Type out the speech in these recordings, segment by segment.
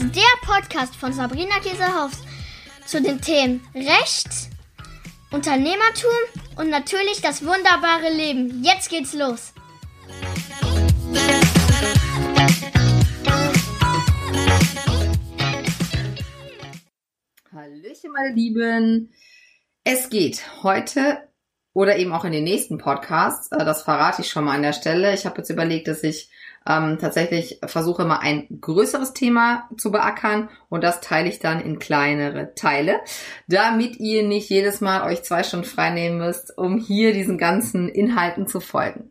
ist der Podcast von Sabrina Käsehaus zu den Themen Recht, Unternehmertum und natürlich das wunderbare Leben. Jetzt geht's los. Hallöchen, meine Lieben. Es geht heute oder eben auch in den nächsten Podcasts, äh, das verrate ich schon mal an der Stelle. Ich habe jetzt überlegt, dass ich ähm, tatsächlich versuche mal ein größeres Thema zu beackern und das teile ich dann in kleinere Teile, damit ihr nicht jedes Mal euch zwei Stunden frei nehmen müsst, um hier diesen ganzen Inhalten zu folgen.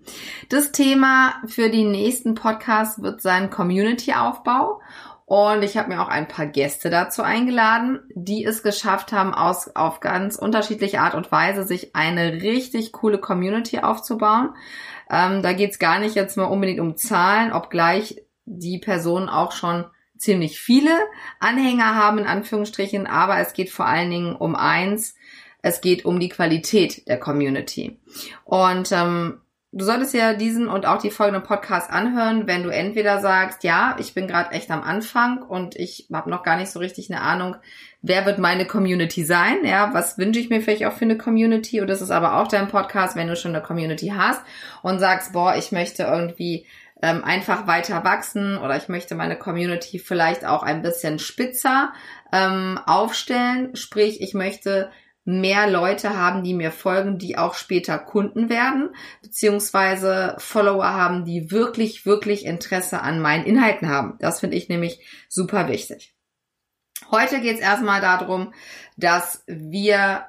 Das Thema für die nächsten Podcasts wird sein Community-Aufbau und ich habe mir auch ein paar Gäste dazu eingeladen, die es geschafft haben, aus, auf ganz unterschiedliche Art und Weise sich eine richtig coole Community aufzubauen. Ähm, da geht's gar nicht jetzt mal unbedingt um Zahlen, obgleich die Personen auch schon ziemlich viele Anhänger haben, in Anführungsstrichen, aber es geht vor allen Dingen um eins, es geht um die Qualität der Community. Und ähm, Du solltest ja diesen und auch die folgenden Podcasts anhören, wenn du entweder sagst, ja, ich bin gerade echt am Anfang und ich habe noch gar nicht so richtig eine Ahnung, wer wird meine Community sein, ja, was wünsche ich mir vielleicht auch für eine Community? Und das ist aber auch dein Podcast, wenn du schon eine Community hast und sagst, boah, ich möchte irgendwie ähm, einfach weiter wachsen oder ich möchte meine Community vielleicht auch ein bisschen spitzer ähm, aufstellen, sprich, ich möchte mehr Leute haben, die mir folgen, die auch später Kunden werden, beziehungsweise Follower haben, die wirklich, wirklich Interesse an meinen Inhalten haben. Das finde ich nämlich super wichtig. Heute geht es erstmal darum, dass wir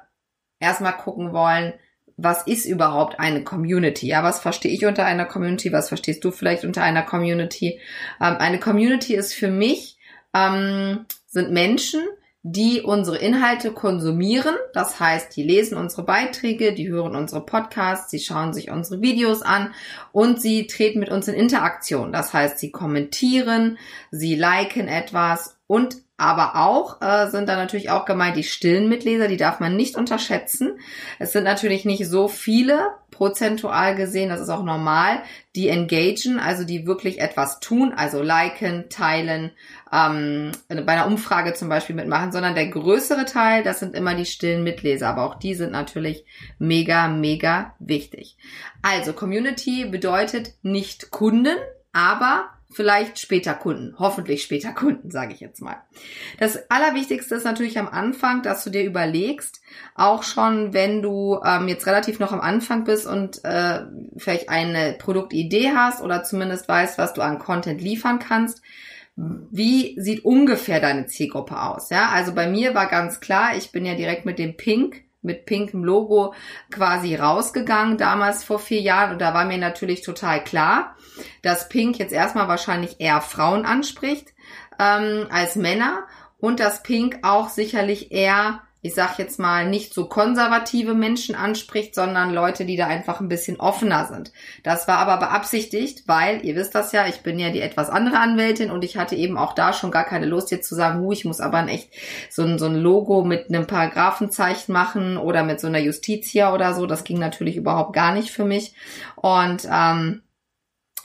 erstmal gucken wollen, was ist überhaupt eine Community? Ja, was verstehe ich unter einer Community? Was verstehst du vielleicht unter einer Community? Ähm, eine Community ist für mich, ähm, sind Menschen, die unsere Inhalte konsumieren. Das heißt, die lesen unsere Beiträge, die hören unsere Podcasts, sie schauen sich unsere Videos an und sie treten mit uns in Interaktion. Das heißt, sie kommentieren, sie liken etwas und aber auch äh, sind da natürlich auch gemeint die stillen Mitleser, die darf man nicht unterschätzen. Es sind natürlich nicht so viele, prozentual gesehen, das ist auch normal, die engagen, also die wirklich etwas tun, also liken, teilen, ähm, bei einer Umfrage zum Beispiel mitmachen, sondern der größere Teil, das sind immer die stillen Mitleser, aber auch die sind natürlich mega, mega wichtig. Also Community bedeutet nicht Kunden, aber vielleicht später Kunden, hoffentlich später Kunden, sage ich jetzt mal. Das Allerwichtigste ist natürlich am Anfang, dass du dir überlegst, auch schon wenn du ähm, jetzt relativ noch am Anfang bist und äh, vielleicht eine Produktidee hast oder zumindest weißt, was du an Content liefern kannst, wie sieht ungefähr deine Zielgruppe aus? Ja, also bei mir war ganz klar, ich bin ja direkt mit dem Pink mit pinkem Logo quasi rausgegangen, damals vor vier Jahren. Und da war mir natürlich total klar, dass Pink jetzt erstmal wahrscheinlich eher Frauen anspricht ähm, als Männer und dass Pink auch sicherlich eher ich sag jetzt mal, nicht so konservative Menschen anspricht, sondern Leute, die da einfach ein bisschen offener sind. Das war aber beabsichtigt, weil, ihr wisst das ja, ich bin ja die etwas andere Anwältin und ich hatte eben auch da schon gar keine Lust jetzt zu sagen, hu, ich muss aber ein echt so ein, so ein Logo mit einem Paragraphenzeichen machen oder mit so einer Justitia oder so. Das ging natürlich überhaupt gar nicht für mich. Und ähm,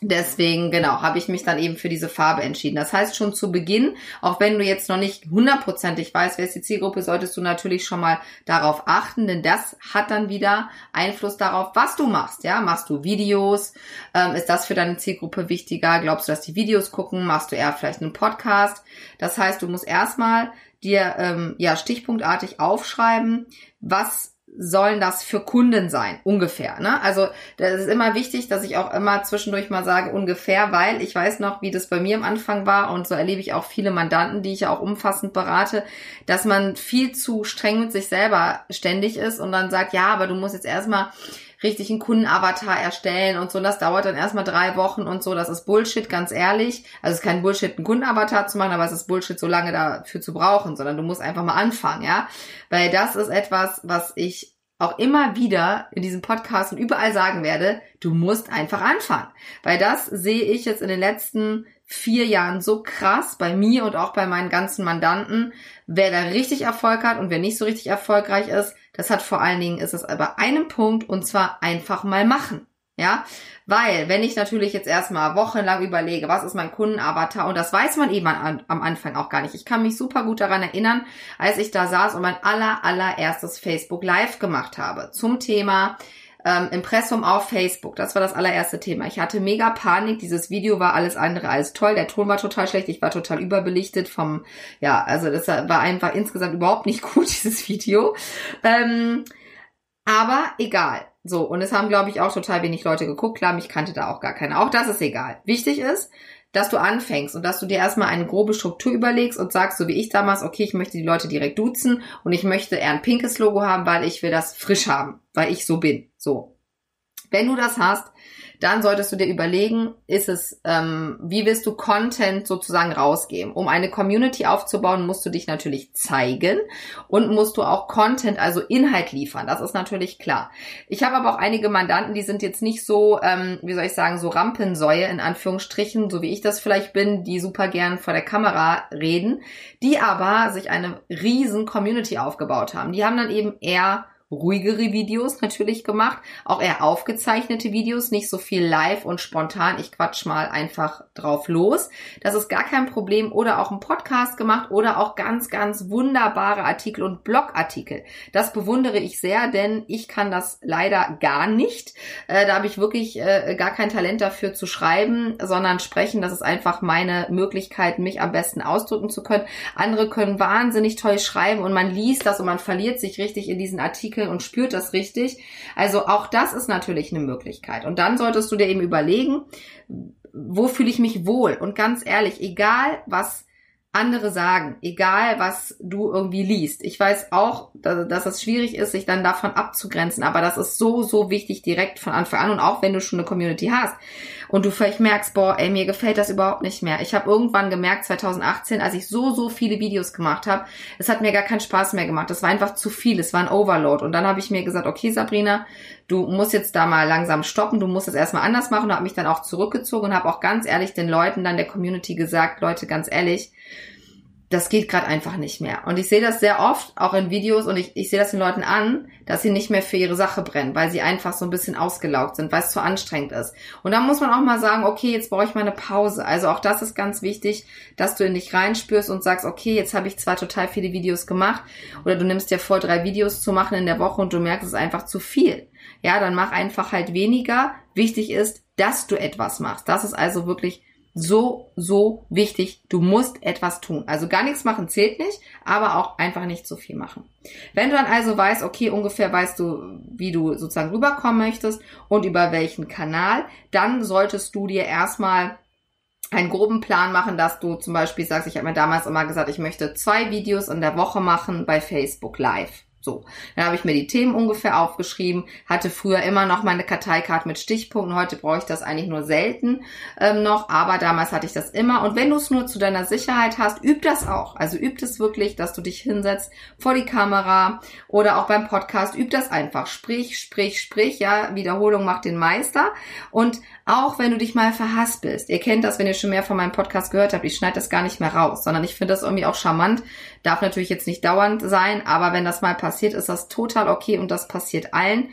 Deswegen, genau, habe ich mich dann eben für diese Farbe entschieden. Das heißt schon zu Beginn, auch wenn du jetzt noch nicht hundertprozentig weißt, wer ist die Zielgruppe, solltest du natürlich schon mal darauf achten, denn das hat dann wieder Einfluss darauf, was du machst. Ja, machst du Videos? Ähm, ist das für deine Zielgruppe wichtiger? Glaubst du, dass die Videos gucken? Machst du eher vielleicht einen Podcast? Das heißt, du musst erstmal dir ähm, ja stichpunktartig aufschreiben, was sollen das für Kunden sein? Ungefähr. Ne? Also das ist immer wichtig, dass ich auch immer zwischendurch mal sage ungefähr, weil ich weiß noch, wie das bei mir am Anfang war und so erlebe ich auch viele Mandanten, die ich ja auch umfassend berate, dass man viel zu streng mit sich selber ständig ist und dann sagt, ja, aber du musst jetzt erstmal richtig einen Kundenavatar erstellen und so. Und das dauert dann erstmal drei Wochen und so. Das ist Bullshit, ganz ehrlich. Also es ist kein Bullshit, einen Kundenavatar zu machen, aber es ist Bullshit, so lange dafür zu brauchen, sondern du musst einfach mal anfangen, ja. Weil das ist etwas, was ich auch immer wieder in diesem Podcast und überall sagen werde, du musst einfach anfangen. Weil das sehe ich jetzt in den letzten vier Jahren so krass bei mir und auch bei meinen ganzen Mandanten. Wer da richtig Erfolg hat und wer nicht so richtig erfolgreich ist, das hat vor allen Dingen, ist es aber einem Punkt und zwar einfach mal machen. Ja, weil wenn ich natürlich jetzt erstmal wochenlang überlege, was ist mein Kundenavatar und das weiß man eben an, am Anfang auch gar nicht. Ich kann mich super gut daran erinnern, als ich da saß und mein aller allererstes Facebook Live gemacht habe zum Thema ähm, Impressum auf Facebook. Das war das allererste Thema. Ich hatte mega Panik. Dieses Video war alles andere als toll. Der Ton war total schlecht. Ich war total überbelichtet vom, ja, also das war einfach insgesamt überhaupt nicht gut, dieses Video. Ähm, aber egal. So, und es haben, glaube ich, auch total wenig Leute geguckt. Klar, mich kannte da auch gar keiner. Auch das ist egal. Wichtig ist, dass du anfängst und dass du dir erstmal eine grobe Struktur überlegst und sagst, so wie ich damals, okay, ich möchte die Leute direkt duzen und ich möchte eher ein pinkes Logo haben, weil ich will das frisch haben, weil ich so bin. So. Wenn du das hast, dann solltest du dir überlegen, ist es, ähm, wie willst du Content sozusagen rausgeben? Um eine Community aufzubauen, musst du dich natürlich zeigen und musst du auch Content, also Inhalt liefern. Das ist natürlich klar. Ich habe aber auch einige Mandanten, die sind jetzt nicht so, ähm, wie soll ich sagen, so Rampensäue in Anführungsstrichen, so wie ich das vielleicht bin, die super gern vor der Kamera reden, die aber sich eine riesen Community aufgebaut haben. Die haben dann eben eher ruhigere Videos natürlich gemacht, auch eher aufgezeichnete Videos, nicht so viel live und spontan, ich quatsch mal einfach drauf los. Das ist gar kein Problem oder auch ein Podcast gemacht oder auch ganz, ganz wunderbare Artikel und Blogartikel. Das bewundere ich sehr, denn ich kann das leider gar nicht. Äh, da habe ich wirklich äh, gar kein Talent dafür zu schreiben, sondern sprechen. Das ist einfach meine Möglichkeit, mich am besten ausdrücken zu können. Andere können wahnsinnig toll schreiben und man liest das und man verliert sich richtig in diesen Artikeln und spürt das richtig. Also auch das ist natürlich eine Möglichkeit. Und dann solltest du dir eben überlegen, wo fühle ich mich wohl? Und ganz ehrlich, egal was andere sagen, egal was du irgendwie liest. Ich weiß auch, dass es schwierig ist, sich dann davon abzugrenzen, aber das ist so, so wichtig direkt von Anfang an und auch wenn du schon eine Community hast und du vielleicht merkst, boah, ey, mir gefällt das überhaupt nicht mehr. Ich habe irgendwann gemerkt, 2018, als ich so, so viele Videos gemacht habe, es hat mir gar keinen Spaß mehr gemacht. Es war einfach zu viel, es war ein Overload und dann habe ich mir gesagt, okay, Sabrina, du musst jetzt da mal langsam stoppen, du musst es erstmal anders machen und habe mich dann auch zurückgezogen und habe auch ganz ehrlich den Leuten dann der Community gesagt, Leute, ganz ehrlich, das geht gerade einfach nicht mehr. Und ich sehe das sehr oft, auch in Videos, und ich, ich sehe das den Leuten an, dass sie nicht mehr für ihre Sache brennen, weil sie einfach so ein bisschen ausgelaugt sind, weil es zu anstrengend ist. Und da muss man auch mal sagen, okay, jetzt brauche ich mal eine Pause. Also auch das ist ganz wichtig, dass du in dich reinspürst und sagst, okay, jetzt habe ich zwar total viele Videos gemacht, oder du nimmst dir vor, drei Videos zu machen in der Woche und du merkst, es ist einfach zu viel. Ja, dann mach einfach halt weniger. Wichtig ist, dass du etwas machst. Das ist also wirklich so, so wichtig. Du musst etwas tun. Also gar nichts machen zählt nicht, aber auch einfach nicht zu viel machen. Wenn du dann also weißt, okay, ungefähr weißt du, wie du sozusagen rüberkommen möchtest und über welchen Kanal, dann solltest du dir erstmal einen groben Plan machen, dass du zum Beispiel sagst, ich habe mir damals immer gesagt, ich möchte zwei Videos in der Woche machen bei Facebook Live. So, dann habe ich mir die Themen ungefähr aufgeschrieben, hatte früher immer noch meine Karteikarte mit Stichpunkten, heute brauche ich das eigentlich nur selten ähm, noch, aber damals hatte ich das immer. Und wenn du es nur zu deiner Sicherheit hast, üb das auch. Also üb es wirklich, dass du dich hinsetzt vor die Kamera oder auch beim Podcast, üb das einfach. Sprich, sprich, sprich, ja, Wiederholung macht den Meister. Und auch wenn du dich mal verhaspelst. Ihr kennt das, wenn ihr schon mehr von meinem Podcast gehört habt. Ich schneide das gar nicht mehr raus, sondern ich finde das irgendwie auch charmant. Darf natürlich jetzt nicht dauernd sein, aber wenn das mal passiert, ist das total okay und das passiert allen.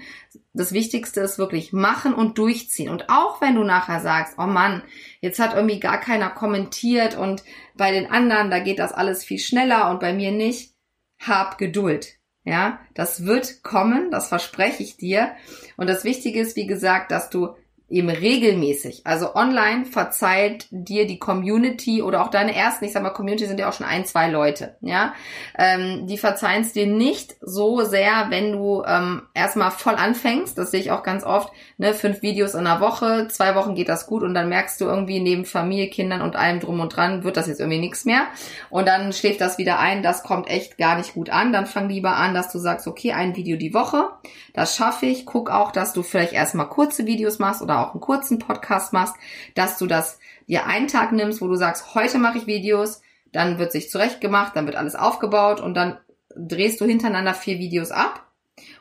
Das Wichtigste ist wirklich machen und durchziehen. Und auch wenn du nachher sagst, oh Mann, jetzt hat irgendwie gar keiner kommentiert und bei den anderen, da geht das alles viel schneller und bei mir nicht, hab Geduld. Ja, das wird kommen, das verspreche ich dir. Und das Wichtige ist, wie gesagt, dass du eben regelmäßig. Also online verzeiht dir die Community oder auch deine ersten, ich sag mal, Community sind ja auch schon ein, zwei Leute, ja. Ähm, die verzeihen es dir nicht so sehr, wenn du ähm, erstmal voll anfängst. Das sehe ich auch ganz oft, ne, fünf Videos in der Woche, zwei Wochen geht das gut und dann merkst du irgendwie neben Familie, Kindern und allem drum und dran wird das jetzt irgendwie nichts mehr. Und dann schläft das wieder ein, das kommt echt gar nicht gut an. Dann fang lieber an, dass du sagst, okay, ein Video die Woche, das schaffe ich. Guck auch, dass du vielleicht erstmal kurze Videos machst oder auch einen kurzen Podcast machst, dass du das dir einen Tag nimmst, wo du sagst, heute mache ich Videos, dann wird sich zurecht gemacht, dann wird alles aufgebaut und dann drehst du hintereinander vier Videos ab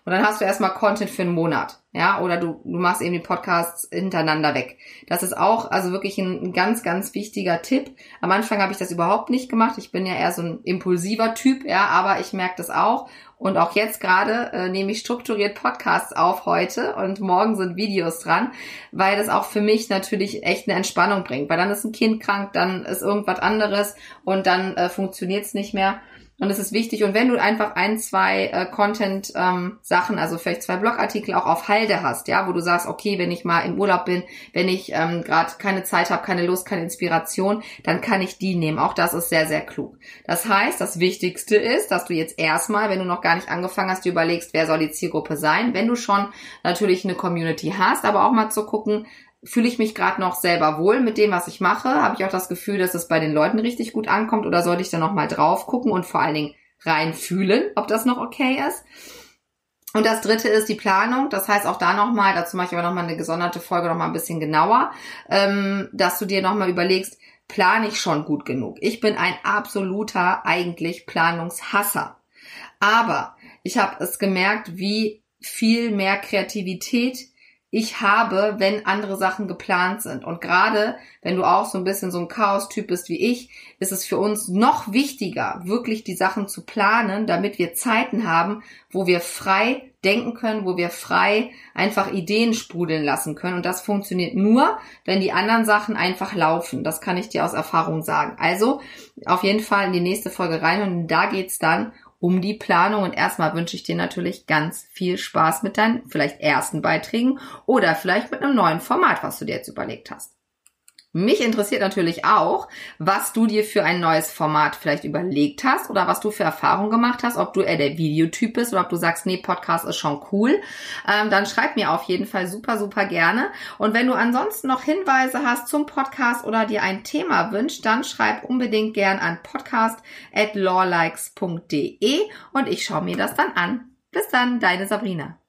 Und dann hast du erstmal Content für einen Monat. Ja, oder du, du machst eben die Podcasts hintereinander weg. Das ist auch also wirklich ein, ein ganz, ganz wichtiger Tipp. Am Anfang habe ich das überhaupt nicht gemacht. Ich bin ja eher so ein impulsiver Typ, ja, aber ich merke das auch. Und auch jetzt gerade äh, nehme ich strukturiert Podcasts auf heute und morgen sind Videos dran, weil das auch für mich natürlich echt eine Entspannung bringt. Weil dann ist ein Kind krank, dann ist irgendwas anderes und dann äh, funktioniert es nicht mehr. Und es ist wichtig. Und wenn du einfach ein, zwei äh, Content-Sachen, ähm, also vielleicht zwei Blogartikel auch auf Halde hast, ja, wo du sagst, okay, wenn ich mal im Urlaub bin, wenn ich ähm, gerade keine Zeit habe, keine Lust, keine Inspiration, dann kann ich die nehmen. Auch das ist sehr, sehr klug. Das heißt, das Wichtigste ist, dass du jetzt erstmal, wenn du noch gar nicht angefangen hast, dir überlegst, wer soll die Zielgruppe sein. Wenn du schon natürlich eine Community hast, aber auch mal zu gucken, fühle ich mich gerade noch selber wohl mit dem, was ich mache? Habe ich auch das Gefühl, dass es bei den Leuten richtig gut ankommt oder sollte ich da noch mal drauf gucken und vor allen Dingen reinfühlen, ob das noch okay ist? Und das dritte ist die Planung. Das heißt auch da nochmal, dazu mache ich aber nochmal eine gesonderte Folge nochmal ein bisschen genauer, ähm, dass du dir nochmal überlegst, plane ich schon gut genug? Ich bin ein absoluter eigentlich Planungshasser. Aber ich habe es gemerkt, wie viel mehr Kreativität ich habe, wenn andere Sachen geplant sind. Und gerade wenn du auch so ein bisschen so ein Chaos-Typ bist wie ich, ist es für uns noch wichtiger, wirklich die Sachen zu planen, damit wir Zeiten haben, wo wir frei denken können, wo wir frei einfach Ideen sprudeln lassen können. Und das funktioniert nur, wenn die anderen Sachen einfach laufen. Das kann ich dir aus Erfahrung sagen. Also auf jeden Fall in die nächste Folge rein und da geht's dann um die Planung. Und erstmal wünsche ich dir natürlich ganz viel Spaß mit deinen vielleicht ersten Beiträgen oder vielleicht mit einem neuen Format, was du dir jetzt überlegt hast. Mich interessiert natürlich auch, was du dir für ein neues Format vielleicht überlegt hast oder was du für Erfahrungen gemacht hast, ob du eher der Videotyp bist oder ob du sagst, nee, Podcast ist schon cool. Ähm, dann schreib mir auf jeden Fall super, super gerne. Und wenn du ansonsten noch Hinweise hast zum Podcast oder dir ein Thema wünscht, dann schreib unbedingt gern an podcast at lawlikes.de und ich schaue mir das dann an. Bis dann, deine Sabrina.